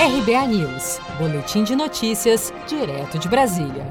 RBA News, Boletim de Notícias, direto de Brasília.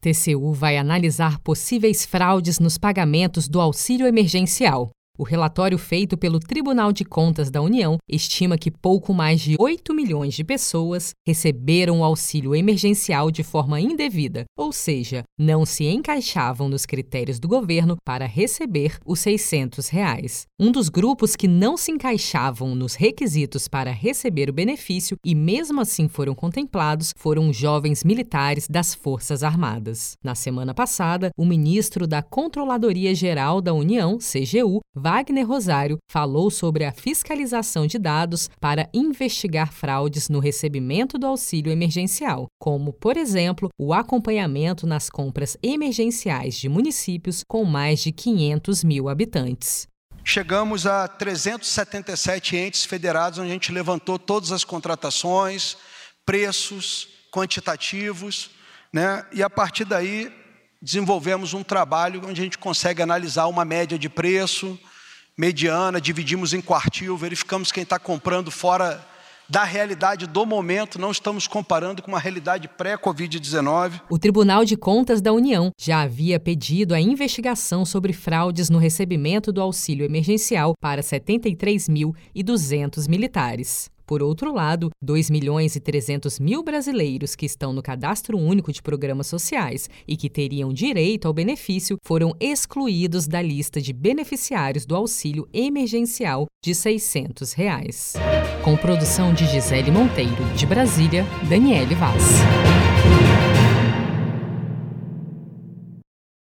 TCU vai analisar possíveis fraudes nos pagamentos do auxílio emergencial. O relatório feito pelo Tribunal de Contas da União estima que pouco mais de 8 milhões de pessoas receberam o auxílio emergencial de forma indevida, ou seja, não se encaixavam nos critérios do governo para receber os 600 reais. Um dos grupos que não se encaixavam nos requisitos para receber o benefício e mesmo assim foram contemplados foram jovens militares das Forças Armadas. Na semana passada, o ministro da Controladoria Geral da União, CGU, Wagner Rosário falou sobre a fiscalização de dados para investigar fraudes no recebimento do auxílio emergencial, como, por exemplo, o acompanhamento nas compras emergenciais de municípios com mais de 500 mil habitantes. Chegamos a 377 entes federados, onde a gente levantou todas as contratações, preços, quantitativos, né? e a partir daí desenvolvemos um trabalho onde a gente consegue analisar uma média de preço, mediana, dividimos em quartil, verificamos quem está comprando fora da realidade do momento, não estamos comparando com uma realidade pré-Covid-19. O Tribunal de Contas da União já havia pedido a investigação sobre fraudes no recebimento do auxílio emergencial para 73.200 militares. Por outro lado, 2 milhões e 300 mil brasileiros que estão no Cadastro Único de Programas Sociais e que teriam direito ao benefício foram excluídos da lista de beneficiários do auxílio emergencial de 600 reais. Com produção de Gisele Monteiro, de Brasília, Daniele Vaz.